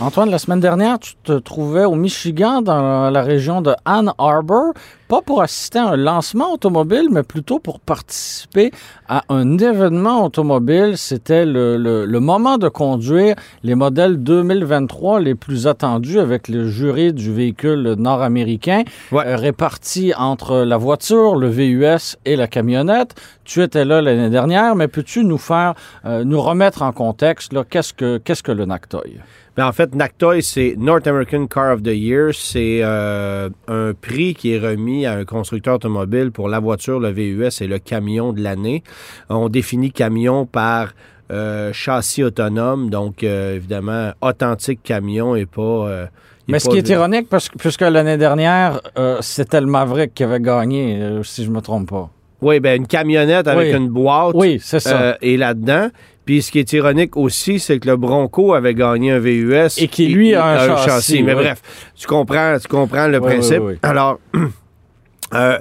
Antoine, la semaine dernière, tu te trouvais au Michigan, dans la région de Ann Arbor, pas pour assister à un lancement automobile, mais plutôt pour participer à un événement automobile. C'était le, moment de conduire les modèles 2023 les plus attendus avec le jury du véhicule nord-américain, euh, réparti entre la voiture, le VUS et la camionnette. Tu étais là l'année dernière, mais peux-tu nous faire, euh, nous remettre en contexte, qu'est-ce que, qu'est-ce que le NACTOY? Ben, en fait, NACTOY, c'est North American Car of the Year. C'est euh, un prix qui est remis à un constructeur automobile pour la voiture, le VUS et le camion de l'année. On définit camion par euh, châssis autonome, donc euh, évidemment authentique camion et pas... Mais ce qui est ironique, parce que, puisque l'année dernière, c'était le Maverick qui avait gagné, si je me trompe pas. Oui, ben une camionnette avec une boîte. Oui, c'est ça. et là-dedans. Puis ce qui est ironique aussi, c'est que le Bronco avait gagné un VUS. Et qui, lui, a un, châssis. Mais bref, tu comprends, tu comprends le principe. Alors, euh,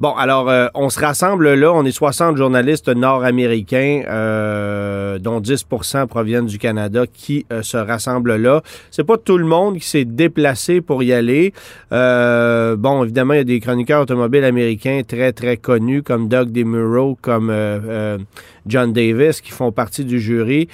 Bon, alors, euh, on se rassemble là. On est 60 journalistes nord-américains, euh, dont 10% proviennent du Canada, qui euh, se rassemblent là. C'est pas tout le monde qui s'est déplacé pour y aller. bon, évidemment, il y a des chroniqueurs automobiles américains très, très connus, comme Doug DeMuro, comme John Davis, qui font partie du jury.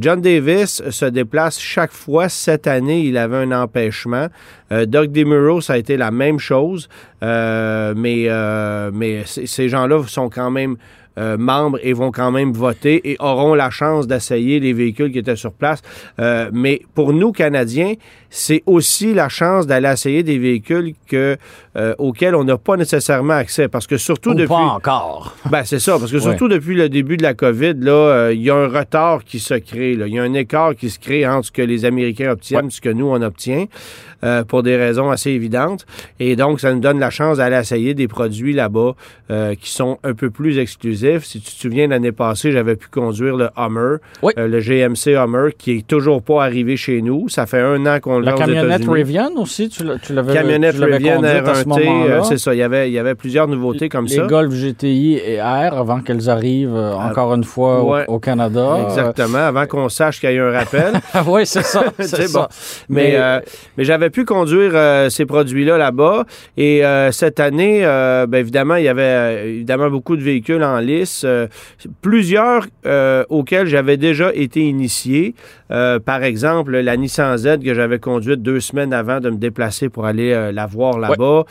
John Davis se déplace chaque fois. Cette année, il avait un empêchement. Doug DeMuro, ça a été la même chose. mais euh, mais ces gens-là sont quand même euh, membres et vont quand même voter et auront la chance d'essayer les véhicules qui étaient sur place. Euh, mais pour nous, Canadiens, c'est aussi la chance d'aller essayer des véhicules que, auxquels on n'a pas nécessairement accès. Parce que surtout depuis... pas encore. ben, c'est ça. Parce que surtout depuis le début de la COVID, là, il y a un retard qui se crée. Il y a un écart qui se crée entre ce que les Américains obtiennent et ce que nous, on obtient. Euh, pour des raisons assez évidentes. Et donc, ça nous donne la chance d'aller essayer des produits là-bas euh, qui sont un peu plus exclusifs. Si tu te souviens, l'année passée, j'avais pu conduire le Hummer, euh, le GMC Hummer, qui est toujours pas arrivé chez nous. Ça fait un an qu'on l'a La camionnette Rivian aussi, tu l'avais Camionnette Rivian R1T, c'est ça. Il y, avait, il y avait plusieurs nouveautés comme ça. Les Golf GTI et R avant qu'elles arrivent encore une fois au, Canada. Exactement, avant qu'on sache qu'il y ait un rappel. oui, c'est ça. c'est bon. Mais, mais, mais j'avais pu conduire euh, ces produits-là là-bas. Et euh, cette année, euh, bien évidemment, il y avait évidemment beaucoup de véhicules en lice. plusieurs auxquels j'avais déjà été initié. par exemple, la Nissan Z que j'avais conduite deux semaines avant de me déplacer pour aller la voir là-bas.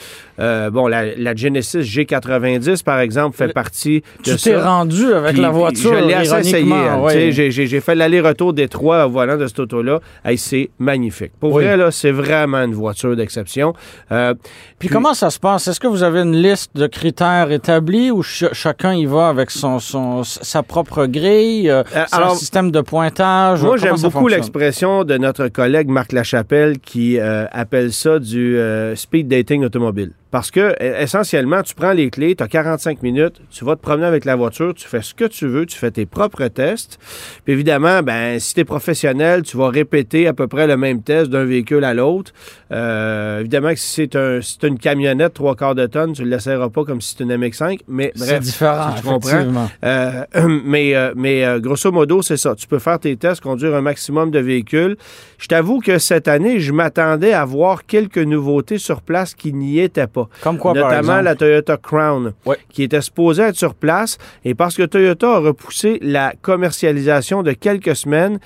bon, la, Genesis G90, par exemple, fait partie de tu t'es rendu avec la voiture, Je l'ai essayé. Hein, j'ai fait l'aller-retour des trois volant de cette auto-là. c'est magnifique. Pour vrai, là, c'est vraiment une voiture d'exception. Euh, puis, comment ça se passe? Est-ce que vous avez une liste de critères établis ou chacun y va avec son, son sa propre grille, euh, euh un système de pointage? Moi, j'aime beaucoup l'expression de notre collègue Marc Lachapelle qui euh, appelle ça du speed dating automobile. Parce que, e, essentiellement, tu prends les clés, tu as 45 minutes, tu vas te promener avec la voiture, tu fais ce que tu veux, tu fais tes propres tests. Puis évidemment, ben, si tu es professionnel, tu vas répéter à peu près le même test d'un véhicule à l'autre. Euh, évidemment que si c'est un, une camionnette trois quarts de tonne, tu ne l'essaieras pas comme si c'était une MX5. Mais bref, c'est différent, tu comprends. Euh, mais euh, mais euh, grosso modo, c'est ça. Tu peux faire tes tests, conduire un maximum de véhicules. Je t'avoue que cette année, je m'attendais à voir quelques nouveautés sur place qui n'y étaient pas. Comme quoi, Notamment la Toyota Crown, qui était supposée être sur place. Et parce que Toyota a repoussé la commercialisation de quelques semaines,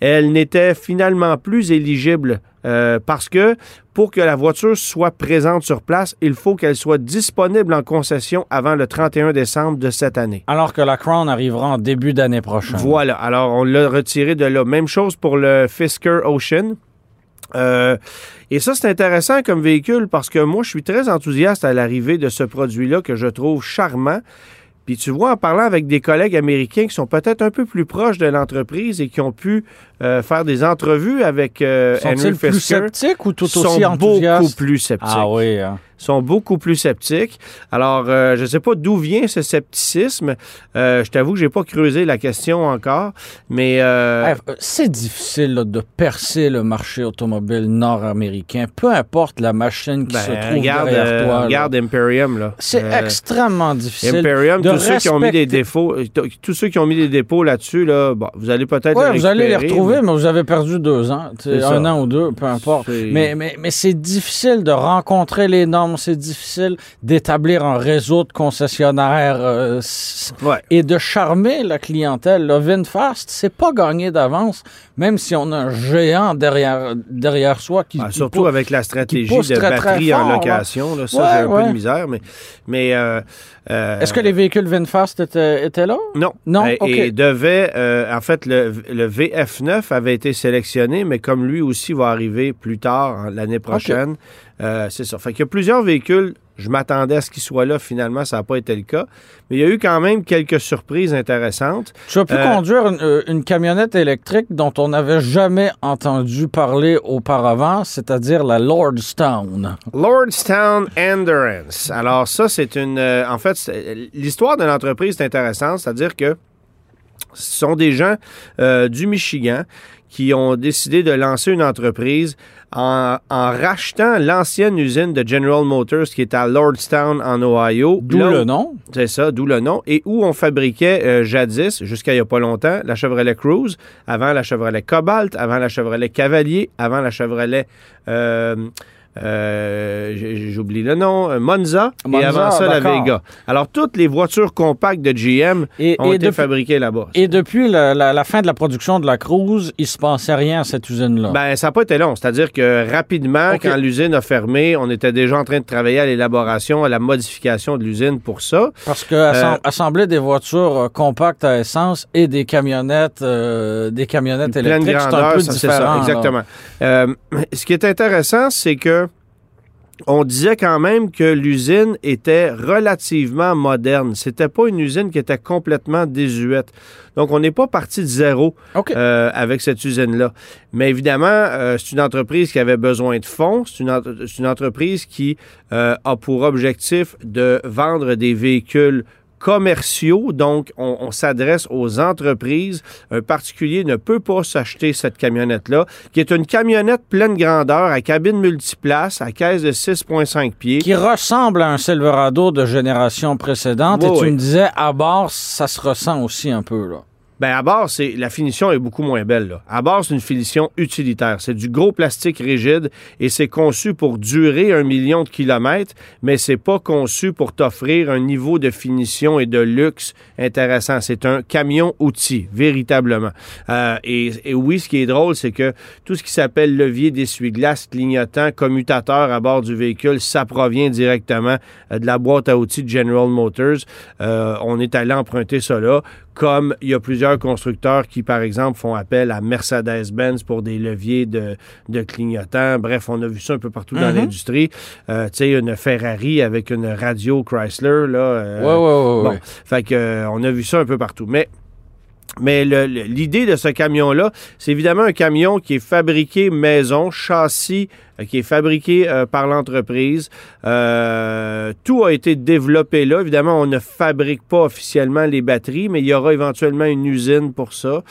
elle n'était finalement plus éligible euh, parce que pour que la voiture soit présente sur place, il faut qu'elle soit disponible en concession avant le 31 décembre de cette année. Alors que la Crown arrivera en début d'année prochaine. Voilà. Alors, on l'a retiré de là. Même chose pour le Fisker Ocean. Euh, et ça, c'est intéressant comme véhicule parce que moi, je suis très enthousiaste à l'arrivée de ce produit-là que je trouve charmant. Puis tu vois, en parlant avec des collègues américains qui sont peut-être un peu plus proches de l'entreprise et qui ont pu faire des entrevues avec Henry Fisker. plus sceptiques ou tout aussi sont beaucoup plus sceptiques. Ah oui. Hein sont beaucoup plus sceptiques. Alors, euh, je ne sais pas d'où vient ce scepticisme. Euh, je t'avoue que j'ai pas creusé la question encore, mais... Euh, c'est difficile de percer le marché automobile nord-américain, peu importe la machine qui se ben, trouve derrière toi. Regarde Imperium, là. C'est extrêmement difficile Imperium, de tous ceux qui ont mis des défauts, tous ceux qui ont mis des dépôts là-dessus, là, bon, vous allez peut-être ouais, vous allez les retrouver, mais... vous avez perdu deux ans, un an ou deux, peu importe. Mais, mais, mais c'est difficile de rencontrer les normes c'est difficile d'établir un réseau de concessionnaires euh, et de charmer la clientèle. Le VinFast, c'est pas gagné d'avance, même si on a un géant derrière, derrière soi qui. Ah, surtout avec la stratégie de batterie en location, là, ça, j'ai un peu de misère, mais. mais euh, euh, Est-ce que les véhicules VinFast étaient, étaient là? Non. Non? Et, devait. en fait, le, le, VF9 avait été sélectionné, mais comme lui aussi va arriver plus tard, l'année prochaine. Euh, c'est ça. Fait qu'il y a plusieurs véhicules. Je m'attendais à ce qu'ils soient là. Finalement, ça n'a pas été le cas. Mais il y a eu quand même quelques surprises intéressantes. Tu as pu euh, conduire euh, une, camionnette électrique dont on n'avait jamais entendu parler auparavant, c'est-à-dire la Lordstown. Lordstown Endurance. Alors ça, c'est une... en fait, l'histoire de l'entreprise est intéressante, c'est-à-dire que ce sont des gens du Michigan qui ont décidé de lancer une entreprise en, rachetant l'ancienne usine de General Motors qui est à Lordstown en Ohio. D'où le nom. C'est ça, d'où le nom. Et où on fabriquait euh, jadis, jusqu'à il n'y a pas longtemps, la Chevrolet Cruze, avant la Chevrolet Cobalt, avant la Chevrolet Cavalier, avant la Chevrolet... Euh, euh, j'oublie le nom, euh, Monza, et avant ça, la Vega. Alors, toutes les voitures compactes de GM ont été fabriquées là-bas. Et depuis la, fin de la production de la Cruise, il se passait rien à cette usine-là? Ben, ça n'a pas été long. C'est-à-dire que rapidement, quand l'usine a fermé, on était déjà en train de travailler à l'élaboration, à la modification de l'usine pour ça. Parce que euh, assembler des voitures compactes à essence et des camionnettes, des camionnettes électriques, c'est un peu différent. Ça, exactement. ce qui est intéressant, c'est que on disait quand même que l'usine était relativement moderne. C'était pas une usine qui était complètement désuète. Donc, on n'est pas parti de zéro euh, avec cette usine-là. Mais évidemment, euh, c'est une entreprise qui avait besoin de fonds. C'est une, entreprise qui euh, a pour objectif de vendre des véhicules commerciaux, donc on, s'adresse aux entreprises. Un particulier ne peut pas s'acheter cette camionnette-là, qui est une camionnette pleine grandeur à cabine multiplace, à caisse de 6,5 pieds. Qui ressemble à un Silverado de génération précédente. et tu me disais, à bord, ça se ressent aussi un peu, là. Ben à bord, c'est la finition est beaucoup moins belle. Là. À bord, c'est une finition utilitaire. C'est du gros plastique rigide et c'est conçu pour durer un million de kilomètres, mais c'est pas conçu pour t'offrir un niveau de finition et de luxe intéressant. C'est un camion-outil, véritablement. Euh, et, oui, ce qui est drôle, c'est que tout ce qui s'appelle levier d'essuie-glace, clignotant, commutateur à bord du véhicule, ça provient directement euh, de la boîte à outils de General Motors. Euh, on est allé emprunter là comme il y a plusieurs constructeurs qui, par exemple, font appel à Mercedes-Benz pour des leviers de, de, clignotants. Bref, on a vu ça un peu partout dans mhm. l'industrie. Euh, tu sais, une Ferrari avec une radio Chrysler, là. Euh, ouais, ouais, ouais, bon, fait que, euh, on a vu ça un peu partout. Mais mais l'idée de ce camion-là, c'est évidemment un camion qui est fabriqué maison, châssis qui est fabriqué euh, par l'entreprise. Euh, tout a été développé là. Évidemment, on ne fabrique pas officiellement les batteries, mais il y aura éventuellement une usine pour ça.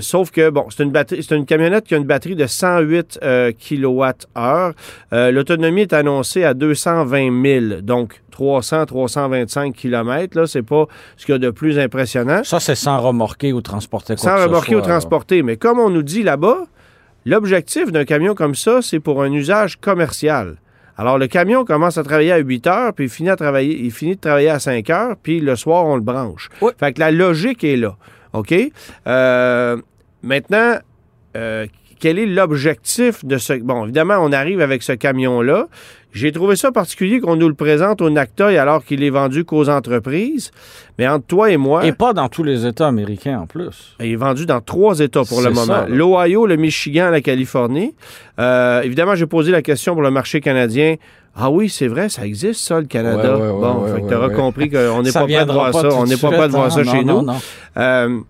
sauf que, bon, c'est une, batterie, c'est une camionnette qui a une batterie de 108 kWh. L'autonomie est annoncée à 220 000, donc 300-325 km. Là, c'est pas ce qu'il y a de plus impressionnant. Ça, c'est sans remorquer ou transporter quoi Sans remorquer ou transporter. Mais comme on nous dit là-bas, l'objectif d'un camion comme ça, c'est pour un usage commercial. Alors, le camion commence à travailler à 8 heures, puis il finit, à travailler, il finit de travailler à 5 heures, puis le soir, on le branche. Fait que la logique est là. OK? Euh, maintenant, euh, quel est l'objectif de ce... Bon, évidemment, on arrive avec ce camion-là. J'ai trouvé ça particulier qu'on nous le présente au NACTOY alors qu'il est vendu qu'aux entreprises. Mais entre toi et moi... Et pas dans tous les États américains en plus. Il est vendu dans trois États pour le moment. L'Ohio, le Michigan, la Californie. Euh, évidemment, j'ai posé la question pour le marché canadien. Ah oui, c'est vrai, ça existe, ça, le Canada. bon, tu auras compris qu'on n'est pas prêt de voir ça. On n'est pas prêt de voir ça chez nous. Euh,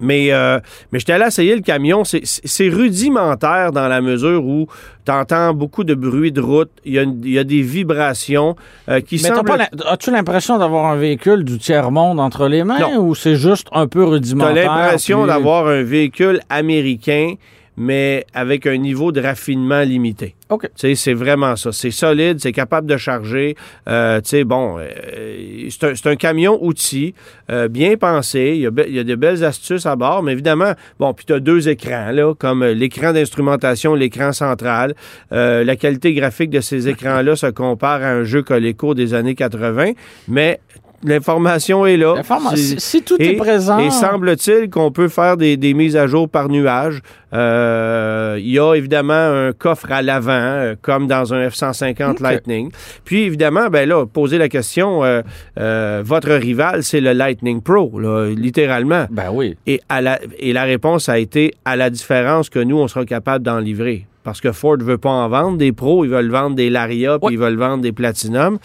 Mais, euh, mais j'étais allé essayer le camion. C'est rudimentaire dans la mesure où tu entends beaucoup de bruit de route. Il y a, il y a des vibrations euh, qui mais semblent... As-tu l'impression d'avoir un véhicule du tiers-monde entre les mains ou c'est juste un peu rudimentaire? Tu as l'impression d'avoir un véhicule américain mais avec un niveau de raffinement limité. OK. C'est vraiment ça. C'est solide, c'est capable de charger. Euh, tu sais, bon, euh, c'est un, un, camion outil, euh, bien pensé. Il y, a, il y, a, de belles astuces à bord, mais évidemment, bon, puis tu as deux écrans, là, comme l'écran d'instrumentation, l'écran central. Euh, la qualité graphique de ces écrans-là se compare à un jeu Coleco des années 80, mais l'information est là. Si, tout est présent. Et semble-t-il qu'on peut faire des, mises à jour par nuage. Euh, il y a évidemment un coffre à l'avant, euh, comme dans un F-150 Lightning. Puis évidemment, ben là, poser la question, euh, votre rival, c'est le Lightning Pro, littéralement. Ben oui. Et, à la, et la réponse a été à la différence que nous, on sera capable d'en livrer parce que Ford ne veut pas en vendre des pros, ils veulent vendre des Laria, puis ils veulent vendre des Platinum.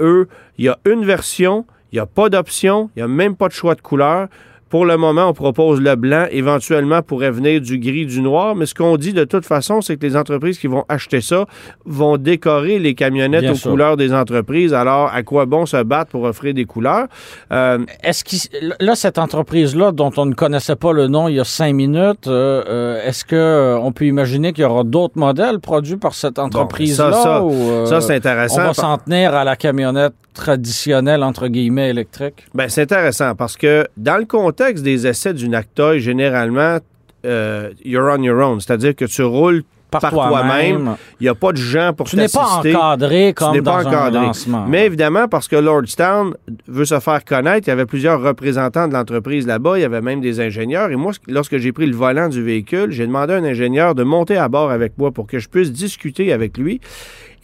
eux, il y a une version, il n'y a pas d'option, il n'y a même pas de choix de couleur. Pour le moment, on propose le blanc. Éventuellement, pourrait venir du gris, du noir. Mais ce qu'on dit de toute façon, c'est que les entreprises qui vont acheter ça vont décorer les camionnettes aux couleurs des entreprises. Alors, à quoi bon se battre pour offrir des couleurs? Euh, est-ce que là, cette entreprise-là, dont on ne connaissait pas le nom il y a cinq minutes, euh, euh, est-ce qu'on peut imaginer qu'il y aura d'autres modèles produits par cette entreprise-là? ça, ça c'est intéressant. On va s'en tenir à la camionnette traditionnelle, entre guillemets, électrique? Bien, c'est intéressant parce que dans le contexte des essais du NACTOY, généralement, euh, you're on your own. C'est-à-dire que tu roules par, toi-même. Il n'y a pas de gens pour t'assister. Tu n'es pas encadré comme dans un lancement. Mais évidemment, parce que Lordstown veut se faire connaître, il y avait plusieurs représentants de l'entreprise là-bas, il y avait même des ingénieurs. Et moi, lorsque j'ai pris le volant du véhicule, j'ai demandé à un ingénieur de monter à bord avec moi pour que je puisse discuter avec lui.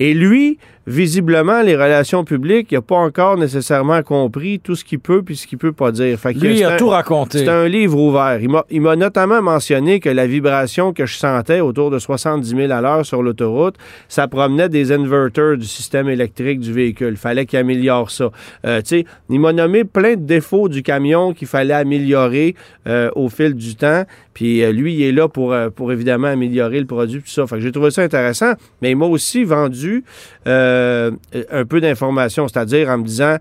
Et lui, visiblement, les relations publiques, il n'a pas encore nécessairement compris tout ce qu'il peut puis ce qu'il peut pas dire. Lui, il a tout raconté. C'est un livre ouvert. Il m'a notamment mentionné que la vibration que je sentais autour de 70 000 à l'heure sur l'autoroute, ça promenait des inverters du système électrique du véhicule. Il fallait qu'il améliore ça. Euh, il m'a nommé plein de défauts du camion qu'il fallait améliorer euh, au fil du temps. Puis euh, lui, il est là pour, euh, pour évidemment améliorer le produit, tout ça. Fait que j'ai trouvé ça intéressant. Mais il m'a aussi vendu euh, un peu d'informations, c'est-à-dire en me disant,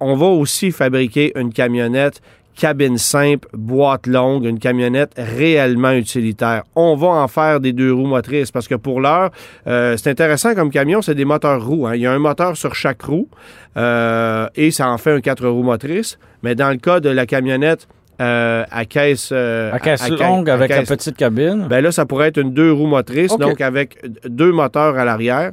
on va aussi fabriquer une camionnette cabine simple, boîte longue, une camionnette réellement utilitaire. On va en faire des deux roues motrices parce que pour l'heure, c'est intéressant comme camion, c'est des moteurs roues. Hein. Il y a un moteur sur chaque roue et ça en fait un quatre roues motrices. Mais dans le cas de la camionnette euh, à caisse, euh, à caisse longue avec la petite cabine. Ben là, ça pourrait être une deux roues motrices, donc avec deux moteurs à l'arrière.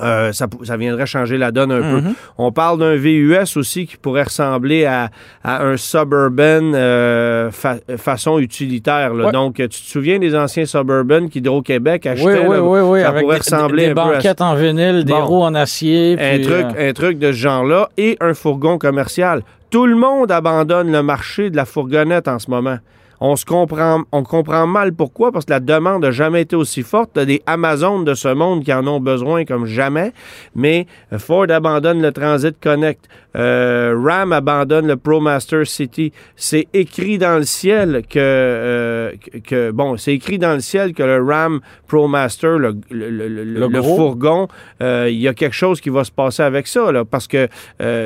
Euh, ça, ça, viendrait changer la donne un peu. Mhm. On parle d'un VUS aussi qui pourrait ressembler à, à un Suburban euh, façon utilitaire. Donc, tu te souviens des anciens Suburban qu'Hydro-Québec achetait? Oui, oui, oui, Ça pourrait ressembler des, des un banquettes en vinyle, des roues en acier. un, truc, un truc de ce genre-là et un fourgon commercial. Tout le monde abandonne le marché de la fourgonnette en ce moment. On se comprend, on comprend mal pourquoi, parce que la demande n'a jamais été aussi forte. Il des Amazones de ce monde qui en ont besoin comme jamais, mais Ford abandonne le Transit Connect. Euh, Ram abandonne le ProMaster City. C'est écrit dans le ciel que, euh, que bon, c'est écrit dans le ciel que le Ram ProMaster, le, le, le, le fourgon, euh, il y a quelque chose qui va se passer avec ça, là, parce que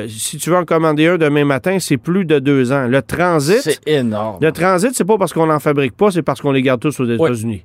si tu veux en commander un demain matin, c'est plus de deux ans. Le Transit, c'est énorme. Le Transit, c'est pas parce qu'on n'en fabrique pas, c'est parce qu'on les garde tous aux États-Unis.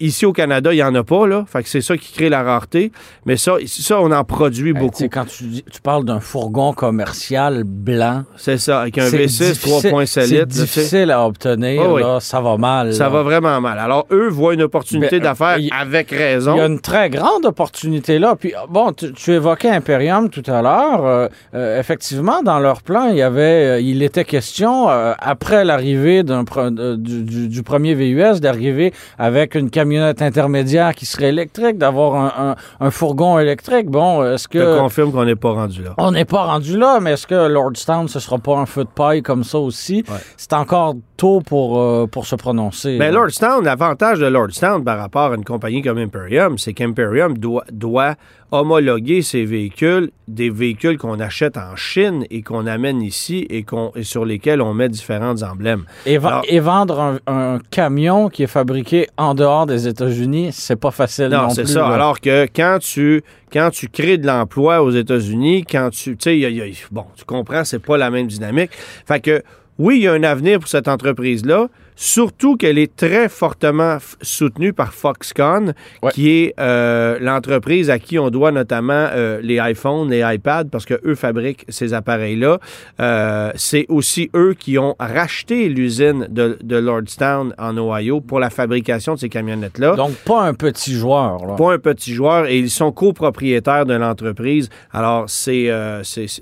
ici au Canada, il y en a pas là, fait que c'est ça qui crée la rareté. Mais ça, ça, on en produit beaucoup. Quand tu, tu parles d'un fourgon comme commercial blanc. C'est ça, avec un V6 3.7 litres. C'est difficile à obtenir, oh là, ça va mal. Ça va vraiment mal. Alors, eux voient une opportunité ben, d'affaires avec raison. Il y a une très grande opportunité là. Puis, bon, tu, évoquais Imperium tout à l'heure. Euh, euh, effectivement, dans leur plan, il y avait, euh, il était question, après l'arrivée du, premier VUS, d'arriver avec une camionnette intermédiaire qui serait électrique, d'avoir un, un, fourgon électrique. Bon, est-ce que... Je confirme qu'on n'est pas rendu là. On n'est pas rendu là mais est-ce que Lordstown, ce sera pas un feu de paille comme ça aussi? C'est encore tôt pour, euh, pour se prononcer. Mais Lordstown, l'avantage de Lordstown par rapport à une compagnie comme Imperium, c'est qu'Imperium doit, doit homologuer ces véhicules, des véhicules qu'on achète en Chine et qu'on amène ici et, qu'on, et sur lesquels on met différents emblèmes. Et, vendre un, camion qui est fabriqué en dehors des États-Unis, c'est pas facile non, non c'est ça. Alors que quand tu quand tu crées de l'emploi aux États-Unis, quand tu tu sais bon, tu comprends, c'est pas la même dynamique. Fait que oui, il y a un avenir pour cette entreprise là. Surtout qu'elle est très fortement soutenue par Foxconn, qui est euh, l'entreprise à qui on doit notamment euh, les iPhones, les iPads, parce qu'eux fabriquent ces appareils-là. Euh, c'est aussi eux qui ont racheté l'usine de, de, Lordstown en Ohio pour la fabrication de ces camionnettes-là. Donc, pas un petit joueur. Là. Pas un petit joueur, et ils sont copropriétaires de l'entreprise. Alors, c'est...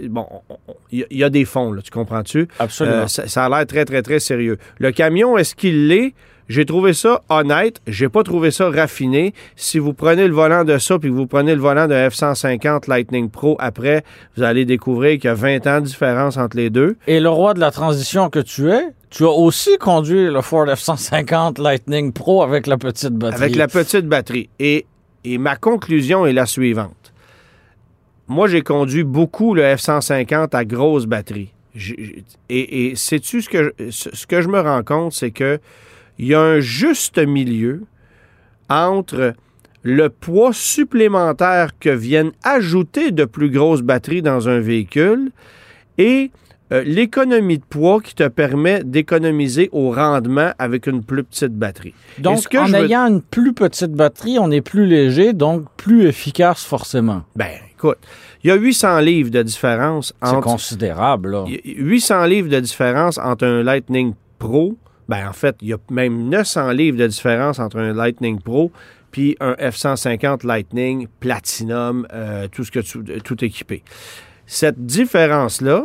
bon, il y, a des fonds, là, tu comprends-tu? Absolument. Ça, ça, a l'air très, très, très sérieux. Le camion est-ce qu'il l'est? J'ai trouvé ça honnête. J'ai pas trouvé ça raffiné. Si vous prenez le volant de ça puis vous prenez le volant de F-150 Lightning Pro après, vous allez découvrir qu'il y a 20 ans de différence entre les deux. Et le roi de la transition que tu es, tu as aussi conduit le Ford F-150 Lightning Pro avec la petite batterie. Avec la petite batterie. Et, et ma conclusion est la suivante. Moi, j'ai conduit beaucoup le F-150 à grosse batterie et, sais-tu ce que, ce que je me rends compte, c'est que il y a un juste milieu entre le poids supplémentaire que viennent ajouter de plus grosses batteries dans un véhicule et euh, l'économie de poids qui te permet d'économiser au rendement avec une plus petite batterie. Donc, en ayant une plus petite batterie, on est plus léger, donc plus efficace forcément. Ben, écoute, il y a 800 livres de différence entre... C'est considérable, là. 800 livres de différence entre un Lightning Pro. Ben, en fait, il y a même 900 livres de différence entre un Lightning Pro puis un F-150 Lightning Platinum, euh, tout ce que tu, tout équipé. Cette différence-là,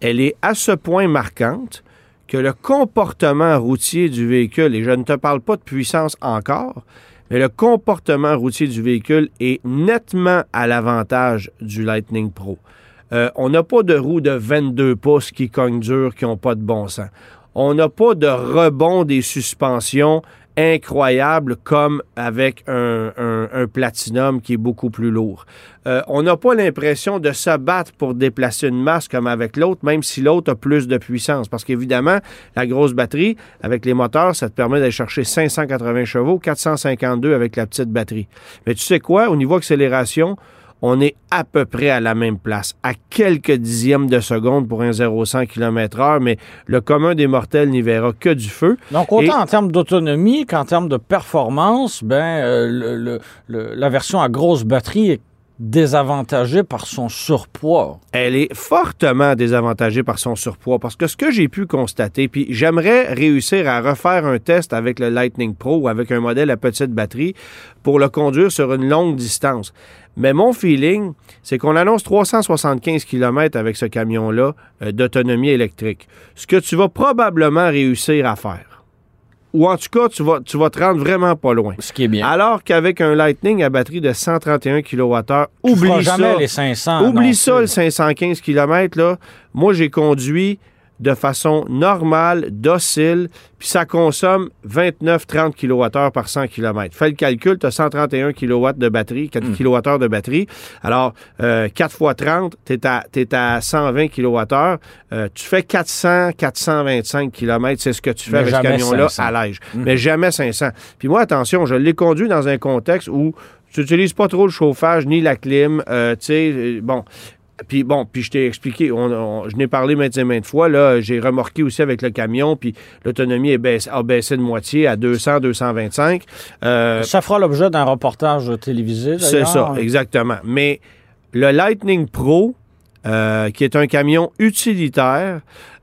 elle est à ce point marquante que le comportement routier du véhicule, et je ne te parle pas de puissance encore, mais le comportement routier du véhicule est nettement à l'avantage du Lightning Pro. Euh, on n'a pas de roues de 22 pouces qui cognent dur, qui n'ont pas de bon sens. On n'a pas de rebond des suspensions incroyable comme avec un, un, Platinum qui est beaucoup plus lourd. Euh, on n'a pas l'impression de se battre pour déplacer une masse comme avec l'autre, même si l'autre a plus de puissance. Parce qu'évidemment, la grosse batterie, avec les moteurs, ça te permet d'aller chercher 580 chevaux, 452 avec la petite batterie. Mais tu sais quoi, au niveau accélération, on est à peu près à la même place, à quelques dixièmes de seconde pour un 0-100 km/h, mais le commun des mortels n'y verra que du feu. Donc, autant en termes d'autonomie qu'en termes de performance, ben, euh, la version à grosse batterie est désavantagée par son surpoids. Elle est fortement désavantagée par son surpoids parce que ce que j'ai pu constater, puis j'aimerais réussir à refaire un test avec le Lightning Pro ou avec un modèle à petite batterie pour le conduire sur une longue distance. Mais mon feeling, c'est qu'on annonce 375 km avec ce camion-là euh, d'autonomie électrique. Ce que tu vas probablement réussir à faire. Ou en tout cas, tu vas, tu vas te rendre vraiment pas loin. Ce qui est bien. Alors qu'avec un Lightning à batterie de 131 kWh, oublie ça. les 500. Oublie ça, le 515 km. Là. Moi, j'ai conduit de façon normale, docile, puis ça consomme 29-30 kWh par 100 km. Fais le calcul, tu as 131 kW de batterie, 4 kWh de batterie. Alors, 4 euh, x 30, tu es, es, à 120 kWh. Euh, tu fais 400, 425 km, c'est ce que tu fais avec ce camion-là à l'âge. Mm. Mais jamais 500. Puis moi, attention, je l'ai conduit dans un contexte où tu n'utilises pas trop le chauffage ni la clim. Euh, tu sais, bon, puis bon, puis je t'ai expliqué, je n'ai parlé maintes et maintes fois, là, j'ai remorqué aussi avec le camion, puis l'autonomie a baissé de moitié à 200, 225. Euh, ça fera l'objet d'un reportage télévisé, C'est ça, exactement. Mais le Lightning Pro, euh, qui est un camion utilitaire,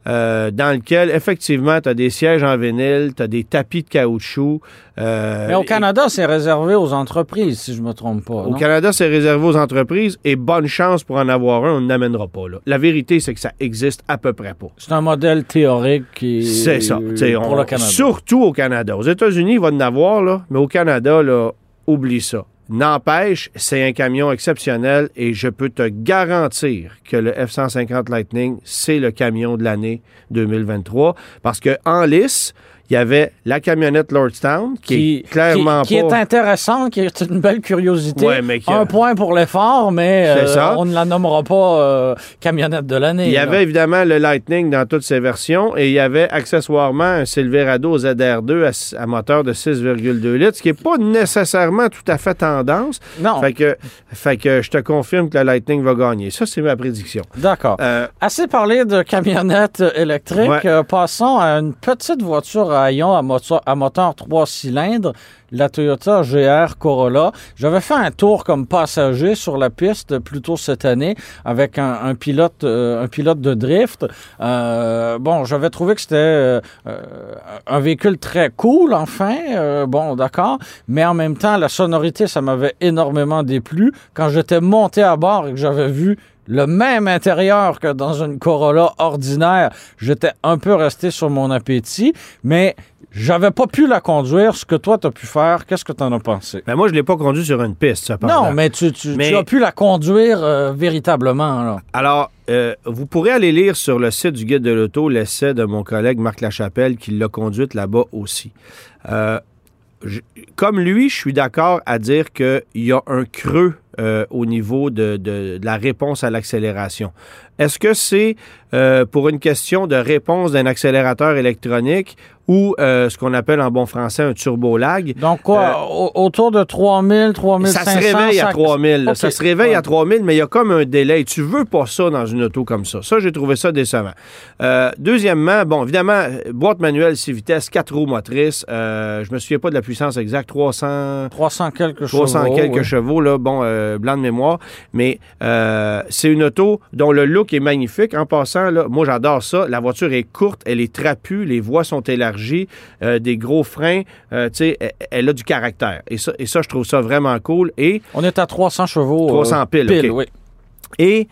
euh, dans lequel, effectivement, tu as des sièges en vinyle, tu as des tapis de caoutchouc. Euh, Mais au Canada, c'est réservé aux entreprises, si je ne me trompe pas. Au Canada, c'est réservé aux entreprises et bonne chance pour en avoir un, on n'amènera pas. Là. La vérité, c'est que ça existe à peu près pas. C'est un modèle théorique qui C'est ça. pour le Canada. Surtout au Canada. Aux États-Unis, il va en avoir, là, mais au Canada, là, oublie ça. N'empêche, c'est un camion exceptionnel et je peux te garantir que le F-150 Lightning, c'est le camion de l'année 2023 parce que en lice, il y avait la camionnette Lordstown, qui, est clairement qui, qui est intéressante, qui est une belle curiosité. Un point pour l'effort, mais euh, on ne la nommera pas euh, camionnette de l'année. Il y avait évidemment le Lightning dans toutes ses versions et il y avait accessoirement un Silverado ZR2 à, moteur de 6,2 litres, ce qui n'est pas nécessairement tout à fait tendance. Non. Fait que, fait que je te confirme que le Lightning va gagner. Ça, c'est ma prédiction. D'accord. Euh, Assez parlé de camionnettes électriques. passons à une petite voiture à à moteur, à moteur 3 cylindres, la Toyota GR Corolla. J'avais fait un tour comme passager sur la piste plus tôt cette année avec un, pilote, euh, pilote de drift. Euh, bon, j'avais trouvé que c'était euh, un véhicule très cool, enfin. bon, d'accord. Mais en même temps, la sonorité, ça m'avait énormément déplu. Quand j'étais monté à bord et que j'avais vu le même intérieur que dans une Corolla ordinaire, j'étais un peu resté sur mon appétit, mais j'avais pas pu la conduire. Ce que toi, tu as pu faire, qu'est-ce que tu en as pensé? Ben moi, je l'ai pas conduit sur une piste, ça Non, mais tu, as pu la conduire euh, véritablement. Alors, euh, vous pourrez aller lire sur le site du Guide de l'Auto l'essai de mon collègue Marc Lachapelle qui l'a conduite là-bas aussi. Euh, comme lui, je suis d'accord à dire qu'il y a un creux euh, au niveau de, la réponse à l'accélération. Est-ce que c'est euh, pour une question de réponse d'un accélérateur électronique ou euh, ce qu'on appelle en bon français un turbo lag? Donc quoi, autour de 3000, 3500? Ça se réveille à 3000. Ça se réveille à 3000, mais il y a comme un délai. Tu veux pas ça dans une auto comme ça. Ça, j'ai trouvé ça décevant. deuxièmement, bon, évidemment, boîte manuelle 6 vitesses, 4 roues motrices. je me souviens pas de la puissance exacte, 300... 300 quelques 300 quelques chevaux, là. Bon, euh, blanc de mémoire, mais euh, c'est une auto dont le look est magnifique. En passant, là, moi j'adore ça. La voiture est courte, elle est trapue, les voies sont élargies, euh, des gros freins, tu sais, elle, a du caractère. Et ça, et ça, je trouve ça vraiment cool. Et on est à 300 chevaux. 300 piles, oui. Et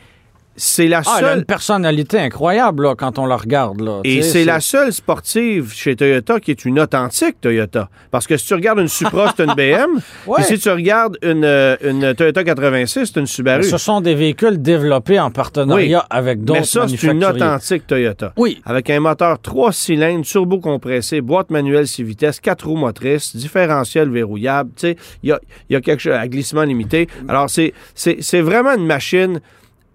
c'est la seule. Ah, elle a une personnalité incroyable là, quand on la regarde. Là. Et c'est la seule sportive chez Toyota qui est une authentique Toyota. Parce que si tu regardes une Supra, c'est une BM. Et si tu regardes une, euh, une Toyota 86, c'est une Subaru. ce sont des véhicules développés en partenariat avec d'autres Mais ça, c'est une authentique Toyota. Oui. Avec un moteur 3 cylindres, turbo compressé, boîte manuelle 6 vitesses, 4 roues motrices, différentiel verrouillable. Il y a, y a quelque chose à glissement limité. Alors, c'est vraiment une machine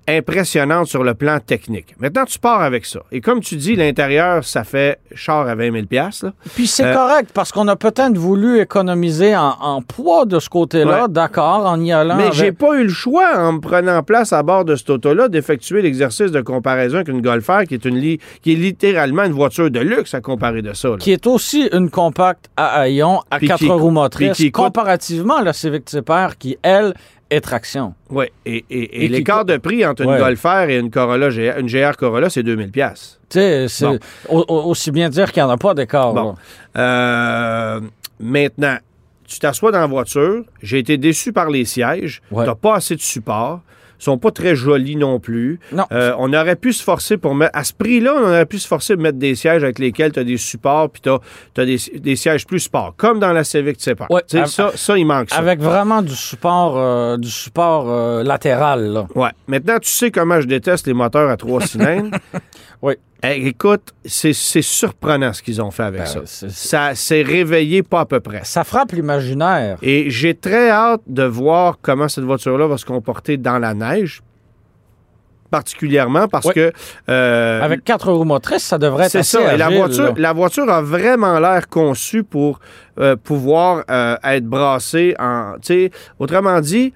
impressionnante sur le plan technique. Maintenant, tu pars avec ça. Et comme tu dis, l'intérieur, ça fait char à 20 000 là. Puis c'est euh, correct, parce qu'on a peut-être voulu économiser en, poids de ce côté-là, d'accord, en y allant Mais j'ai pas eu le choix, en me prenant place à bord de cette auto-là, d'effectuer l'exercice de comparaison avec une Golf R, qui est, une qui est littéralement une voiture de luxe à comparer de ça. Qui est aussi une compacte à haillons, à quatre roues motrices, comparativement à la Civic Type R, qui, elle, et traction. Oui, et, et, l'écart de prix entre une Golf R et une Corolla, une GR Corolla, c'est 2000 pièces. Tu sais, c'est aussi bien dire qu'il n'y en a pas d'écart. Bon. Euh, maintenant, tu t'assois dans la voiture, j'ai été déçu par les sièges, tu n'as pas assez de support sont pas très jolis non plus. Non. Euh, on aurait pu se forcer pour mettre. À ce prix-là, on aurait pu se forcer pour mettre des sièges avec lesquels tu as des supports puis tu as, des, sièges plus sport, comme dans la Civic sais pas. ça, ça, il manque ça. Avec vraiment du support, euh, du support euh, latéral. Là. Ouais. Maintenant, tu sais comment je déteste les moteurs à trois cylindres. oui. Écoute, c'est surprenant ce qu'ils ont fait avec ben, ça. Ça s'est réveillé pas à peu près. Ça frappe l'imaginaire. Et j'ai très hâte de voir comment cette voiture-là va se comporter dans la neige particulièrement parce que... Euh, Avec quatre roues motrices, ça devrait être assez ça. la, voiture, la voiture a vraiment l'air conçue pour euh, pouvoir euh, être brassée en... Autrement dit,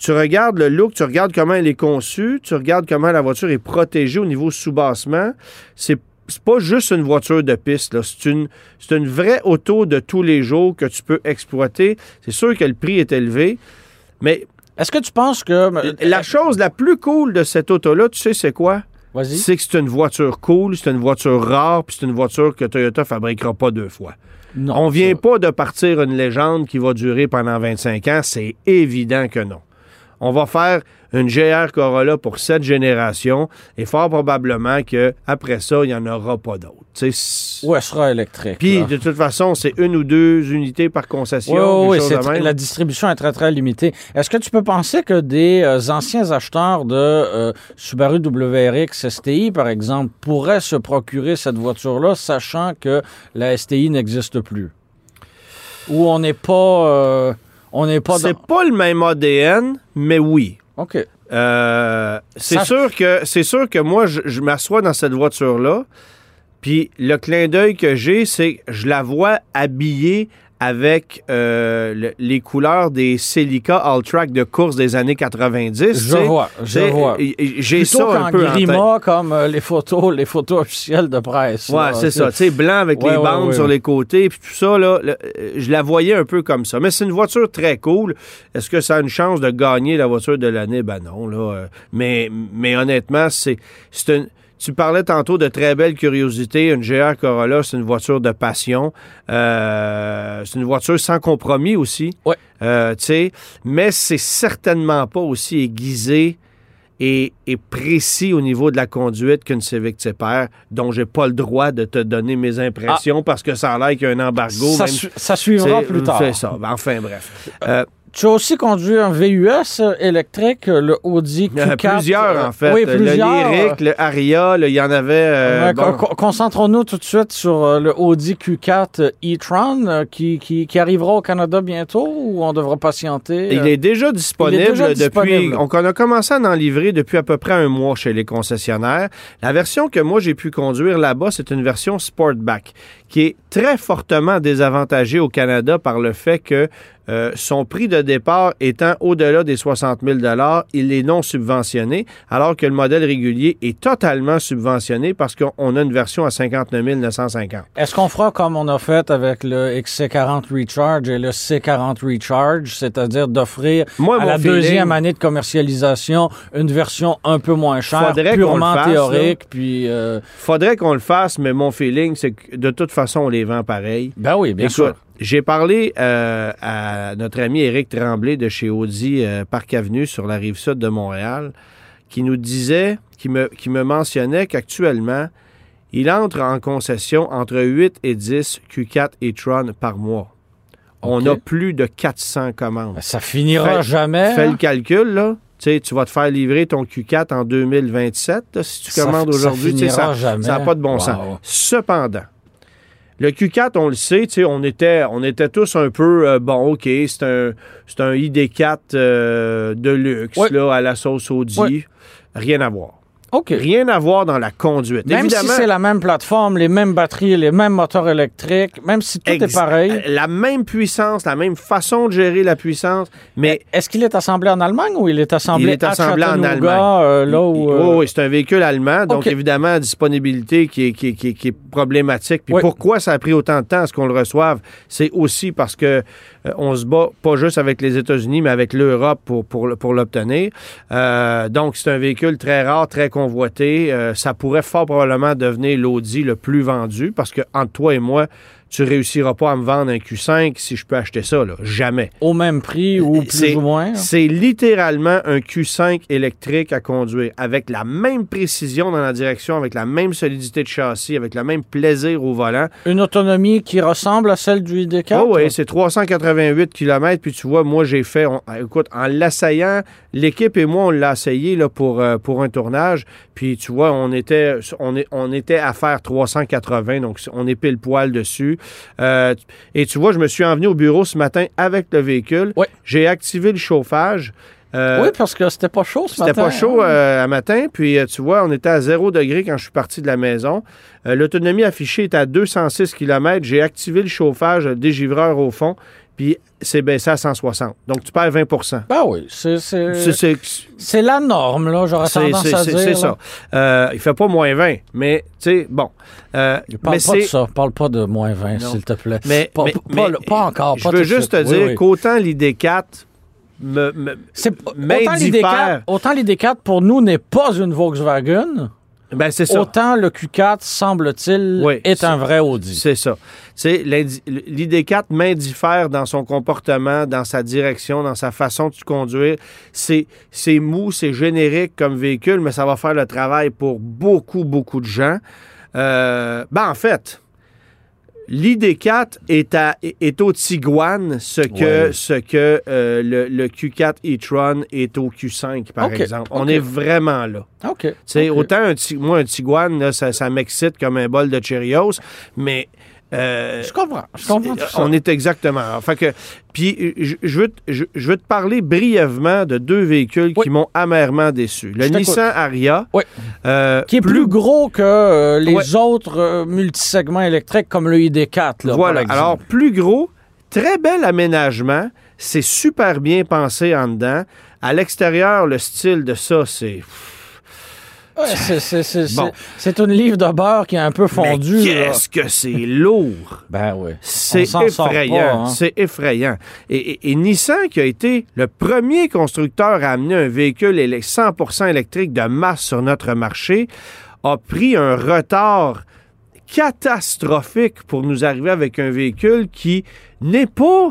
tu regardes le look, tu regardes comment elle est conçue, tu regardes comment la voiture est protégée au niveau sous-bassement. C'est pas juste une voiture de piste. C'est une, une vraie auto de tous les jours que tu peux exploiter. C'est sûr que le prix est élevé, mais... Est-ce que tu penses que... La chose la plus cool de cette auto-là, tu sais c'est quoi? C'est que c'est une voiture cool, c'est une voiture rare, puis c'est une voiture que Toyota fabriquera pas deux fois. Non, On vient pas de partir une légende qui va durer pendant 25 ans, c'est évident que non on va faire une GR Corolla pour cette génération et fort probablement qu'après ça, il n'y en aura pas d'autres. Ou elle sera électrique. Puis, de toute façon, c'est une ou deux unités par concession. Oui, oui la distribution est très, très limitée. Est-ce que tu peux penser que des euh, anciens acheteurs de euh, Subaru WRX STI, par exemple, pourraient se procurer cette voiture-là, sachant que la STI n'existe plus? Ou on n'est pas... Euh, on n'est pas C'est pas le même ADN, mais oui. OK. Euh, c'est sûr que c'est sûr que moi, je, m'assois dans cette voiture-là, puis le clin d'œil que j'ai, c'est que je la vois habillée avec euh, les couleurs des Celica All-Track de course des années 90. Je vois, je vois. J'ai ça un peu en comme euh, les photos, les photos officielles de presse. Ouais, c'est ça. Tu sais, blanc avec les bandes sur les côtés, puis tout ça, là, je la voyais un peu comme ça. Mais c'est une voiture très cool. Est-ce que ça a une chance de gagner la voiture de l'année? Ben non, là. Euh, mais, mais honnêtement, c'est une tu parlais tantôt de très belle curiosité. Une GR Corolla, c'est une voiture de passion. Euh, c'est une voiture sans compromis aussi. Oui. Euh, mais c'est certainement pas aussi aiguisé et, précis au niveau de la conduite qu'une Civic Type-R, dont j'ai pas le droit de te donner mes impressions ah. parce que ça a l'air qu'il y a un embargo. Ça, ça suivra plus tard. C'est ça. Enfin, bref. Euh, tu as aussi conduit un VUS électrique, le Audi Q4. plusieurs, en fait. Oui, plusieurs. Le Lyric, le Aria, il y en avait... Euh, concentrons-nous tout de suite sur euh, le Audi Q4 e-tron euh, qui, qui, arrivera au Canada bientôt ou on devra patienter? Il est déjà disponible est déjà depuis... Disponible. On a commencé à en livrer depuis à peu près un mois chez les concessionnaires. La version que moi, j'ai pu conduire là-bas, c'est une version Sportback qui est très fortement désavantagée au Canada par le fait que euh, son prix de départ étant au-delà des 60 000 il est non subventionné, alors que le modèle régulier est totalement subventionné parce qu'on a une version à 59 950. Est-ce qu'on fera comme on a fait avec le XC40 Recharge et le C40 Recharge, c'est-à-dire d'offrir à la deuxième année de commercialisation une version un peu moins chère, purement théorique, puis... Euh, Faudrait qu'on le fasse, mais mon feeling, c'est que de toute façon, on les vend pareil. Ben oui, bien sûr. J'ai parlé euh, à notre ami Éric Tremblay de chez Audi euh, Parc Avenue sur la rive sud de Montréal, qui nous disait, qui me, qui me mentionnait qu'actuellement, il entre en concession entre 8 et 10 Q4 et Tron par mois. On a plus de 400 commandes. Ça finira jamais. Fais le hein? calcul, là. Tu, tu vas te faire livrer ton Q4 en 2027 si tu commandes aujourd'hui. Ça n'a pas de bon sens. Cependant, le Q4, on le sait, on était, on était tous un peu, euh, bon, OK, c'est un, un ID4 euh, de luxe, là, à la sauce Audi. Rien à voir. Rien à voir dans la conduite. Même si c'est la même plateforme, les mêmes batteries, les mêmes moteurs électriques, même si tout est pareil. La même puissance, la même façon de gérer la puissance, mais... Est-ce qu'il est assemblé en Allemagne ou il est assemblé, il est assemblé en Allemagne? Euh, là où, euh, Oui, c'est un véhicule allemand, donc évidemment, disponibilité qui est, qui, qui, qui est problématique. Puis pourquoi ça a pris autant de temps à ce qu'on le reçoive? C'est aussi parce que euh, on se bat pas juste avec les États-Unis, mais avec l'Europe pour, l'obtenir. donc, c'est un véhicule très rare, très convoité. Euh, ça pourrait fort probablement devenir l'Audi le plus vendu parce que entre toi et moi, tu réussiras pas à me vendre un Q5 si je peux acheter ça, là. Jamais. Au même prix ou plus ou moins? C'est littéralement un Q5 électrique à conduire, avec la même précision dans la direction, avec la même solidité de châssis, avec le même plaisir au volant. Une autonomie qui ressemble à celle du ID4? Oh oui, c'est 388 km, puis tu vois, moi j'ai fait, écoute, en l'essayant, l'équipe et moi, on l'a essayé là, pour, euh, pour un tournage, puis tu vois, on était, on, est, on était à faire 380, donc on est pile poil dessus. Euh, et tu vois, je me suis envenu au bureau ce matin avec le véhicule. J'ai activé le chauffage. Euh, oui, parce que c'était pas chaud ce matin. C'était pas chaud euh, à matin. Puis, tu vois, on était à 0 degré quand je suis parti de la maison. L'autonomie affichée est à 206 km. J'ai activé le chauffage, le dégivreur au fond puis c'est baissé à 160. Donc, tu perds 20% Ben oui, c'est la norme, là, j'aurais tendance à dire. C'est ça. Euh, il fait pas moins 20, mais, tu sais, bon. Euh, parle pas de ça. Parle pas de moins 20, s'il te plaît. Mais, pas, pas, encore. Je veux juste te dire qu'autant l'ID4 me, autant l'ID4, autant l'ID4 pour nous n'est pas une Volkswagen, Ben, c'est ça. autant le Q4, semble-t-il, Oui, est un vrai Audi. C'est ça. C'est l'ID4 m'indiffère dans son comportement, dans sa direction, dans sa façon de conduire. C'est c'est mou, c'est générique comme véhicule, mais ça va faire le travail pour beaucoup, beaucoup de gens. Euh, ben, en fait, l'ID4 est, à, est au Tiguan ce que, Ouais. ce que euh, le, le Q4 e-tron est au Q5, par exemple. On est vraiment là. OK. Tu sais, OK. autant un, moi, un Tiguan, là, ça, ça m'excite comme un bol de Cheerios, mais euh, Je comprends. Je comprends tout ça. on est exactement. Fait que, puis, je, je veux, te- je, je veux te parler brièvement de deux véhicules Oui. qui m'ont amèrement déçu. Le. Nissan Aria, Oui. euh, Qui est plus, gros que euh, les Ouais. autres multisegments électriques comme le ID4. Là, voilà. par. Alors, plus gros, très bel aménagement. C'est super bien pensé en dedans. À l'extérieur, le style de ça, c'est. Ouais, c'est- c'est- c'est- Bon. c'est- c'est une livre de beurre qui est un peu là. qu'est-ce que c'est lourd! Ben oui. C'est s'en sort effrayant. hein. C'est effrayant. Et, et- et Nissan, qui a été le premier constructeur à amener un véhicule élec- 100% électrique de masse sur notre marché, a pris un retard catastrophique pour nous arriver avec un véhicule qui n'est pas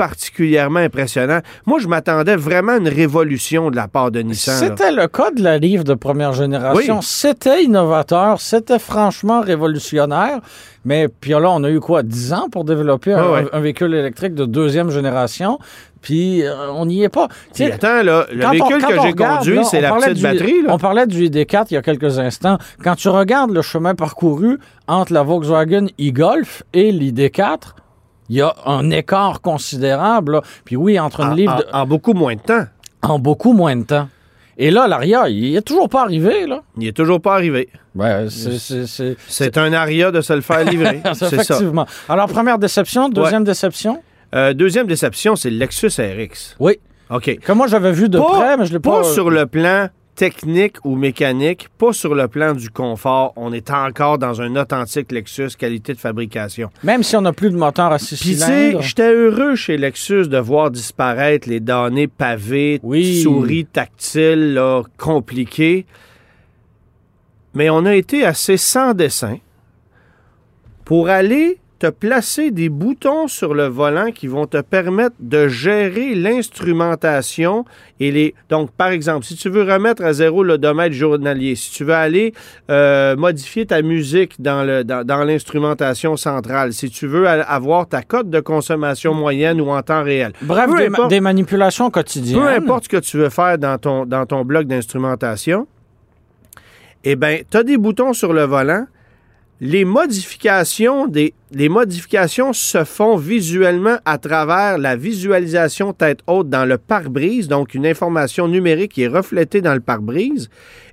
particulièrement impressionnant. Moi, je m'attendais vraiment à une révolution de la part de Nissan. C'était le cas de la livre de première génération. Oui. C'était innovateur, c'était franchement révolutionnaire. Mais puis là, on a eu quoi, 10 ans pour développer un, Ah ouais. un véhicule électrique de deuxième génération? Puis euh, on n'y est pas. Attends, là, le on- véhicule que j'ai conduit, c'est la parlait petite du- batterie. Là. On parlait du ID4 il y a quelques instants. Quand tu regardes le chemin parcouru entre la Volkswagen e-Golf et l'ID4, il y a un écart considérable. là. Puis oui, entre une En- livre en- de- en beaucoup moins de temps. en beaucoup moins de temps. Et là, l'Aria, il est toujours pas arrivé, là. Il est toujours pas arrivé. Ben, c'est- un aria de se le faire livrer. ça. Effectivement. Alors, première déception, deuxième déception? Euh, deuxième déception, c'est le Lexus RX. Oui. OK. Que moi, j'avais vu de Pas- près, mais je l'ai pas... Pas sur le plan technique ou mécanique, pas sur le plan du confort. On est encore dans un authentique Lexus qualité de fabrication. Même si on n'a plus de moteur à six Puis cylindres. j'étais heureux chez Lexus de voir disparaître les données pavées, Oui. souris tactiles, là, compliquées. Mais on a été assez sans dessin pour aller te placer des boutons sur le volant qui vont te permettre de gérer l'instrumentation et les. Donc, par exemple, si tu veux remettre à zéro l'odomètre journalier, si tu veux aller euh, modifier ta musique dans, le, dans, dans l'instrumentation centrale, si tu veux avoir ta cote de consommation moyenne ou en temps réel. Bref, peu des, importe- des manipulations quotidiennes. Peu importe ce que tu veux faire dans ton, dans ton bloc d'instrumentation, eh bien, tu as des boutons sur le volant. Les modifications, se font visuellement à travers la visualisation tête haute dans le pare-brise, donc une information numérique qui est reflétée dans le pare-brise.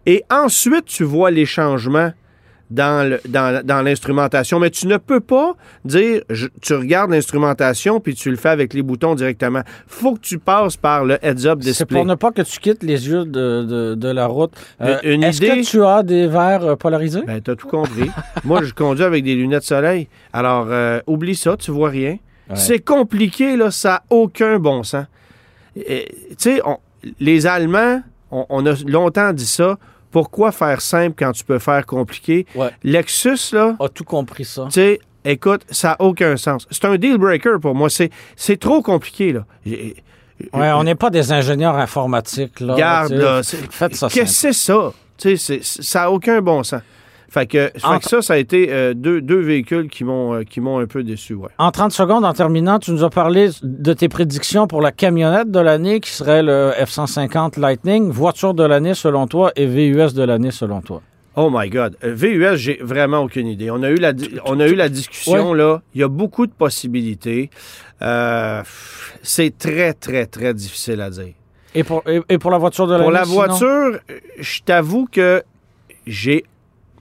Et ensuite, tu vois les changements dans, le- dans, dans l'instrumentation. Mais tu ne peux pas dire, je- tu regardes l'instrumentation puis tu le fais avec les boutons directement. faut que tu passes par le heads-up C'est display. pour ne pas que tu quittes les yeux de, de- de la route. Euh, Une Est-ce idée- que tu as des verres euh, polarisés? Ben, t'as tout compris. Moi, je conduis avec des lunettes soleil. Alors, euh, oublie ça, tu vois rien. Ouais. C'est compliqué, là, ça n'a aucun bon sens. Tu sais, les Allemands, on, on a longtemps dit ça. Pourquoi faire simple quand tu peux faire compliqué? Ouais. Lexus, là, A tout compris ça. tu sais, écoute, ça n'a aucun sens. C'est un deal breaker pour moi. C'est c'est trop compliqué, là. J'ai- Ouais, on n'est pas des ingénieurs informatiques, là. Regarde, là, c'est- Faites ça Qu'est-ce que c'est ça? Tu sais, c'est- ça n'a aucun bon sens. Fait que, fait Entre- que ça, ça a été euh, deux, deux véhicules qui m'ont euh, qui m'ont un peu déçu, ouais. En 30 secondes, en terminant, tu nous as parlé de tes prédictions pour la camionnette de l'année qui serait le F-150 Lightning, voiture de l'année selon toi et VUS de l'année selon toi. Oh my God. Euh, VUS, j'ai vraiment aucune idée. On a eu la, on a eu la discussion, là. Il y a beaucoup de possibilités. Euh, c'est très, très, très difficile à dire. Et pour, et, et pour la voiture de l'année Pour la voiture, je t'avoue que j'ai...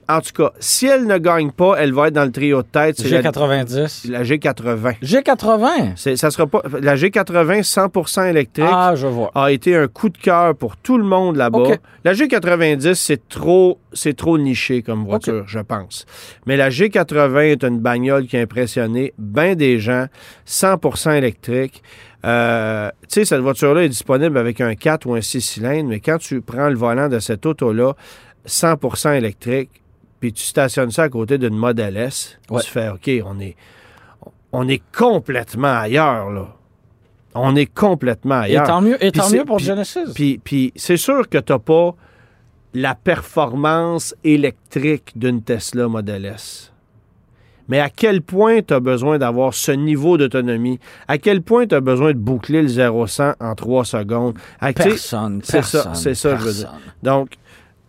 En tout cas, si elle ne gagne pas, elle va être dans le trio de tête. C'est la, G90. la G80. G80? C'est- Ça sera pas... La G80 100% électrique Ah, je vois. a été un coup de cœur pour tout le monde là-bas. La G90, c'est trop, c'est trop niché comme voiture, je pense. Mais la G80 est une bagnole qui a impressionné bien des gens, 100% électrique. Euh, tu sais, cette voiture-là est disponible avec un 4 ou un 6 cylindres, mais quand tu prends le volant de cette auto-là, 100% électrique, puis tu stationnes ça à côté d'une Model S, Ouais. tu fais, OK, on est, on est complètement ailleurs, là. On est complètement Et ailleurs. tant mieux, et tant mieux pour puis- Genesis. Puis, puis c'est sûr que tu n'as pas la performance électrique d'une Tesla Model S. Mais à quel point tu as besoin d'avoir ce niveau d'autonomie? À quel point tu as besoin de boucler le 0-100 en 3 secondes? À- sais, personne, c'est ça, personne, c'est ça, je veux dire. personne. donc,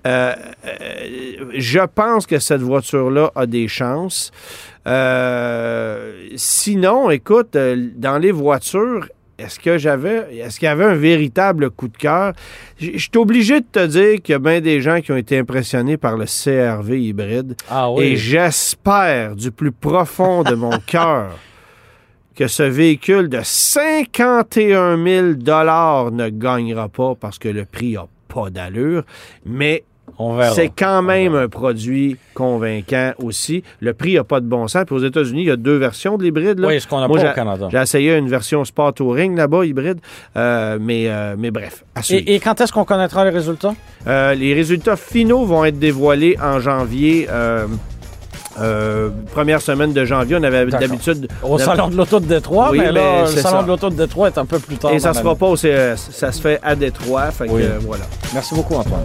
euh, euh, je pense que cette voiture-là a des chances. Euh, sinon, écoute, dans les voitures, est-ce que j'avais, est-ce qu'il y avait un véritable coup de cœur? Je suis obligé de te dire qu'il y a bien des gens qui ont été impressionnés par le CRV hybride. Ah Et oui. j'espère du plus profond de mon cœur que ce véhicule de 51 000 ne gagnera pas parce que le prix n'a pas d'allure. Mais. C'est quand même un produit convaincant aussi. Le prix n'a pas de bon sens. Puis aux États-Unis, il y a deux versions de l'hybride. Oui, ce qu'on n'a pas au Canada. J'ai essayé une version Sport Touring là-bas, hybride. Euh, mais, euh, mais bref, à. Et, et quand est-ce qu'on connaîtra les résultats? Euh, les résultats finaux vont être dévoilés en janvier. euh, première semaine de janvier, on avait d'habitude. Au Salon de l'Auto de Détroit, Oui, mais là, mais le Salon ça. de l'Auto de Détroit est un peu plus tard. Et ça se fera pas au CES. Ça se fait à Détroit. Fait que, Oui. voilà. Merci beaucoup, Antoine.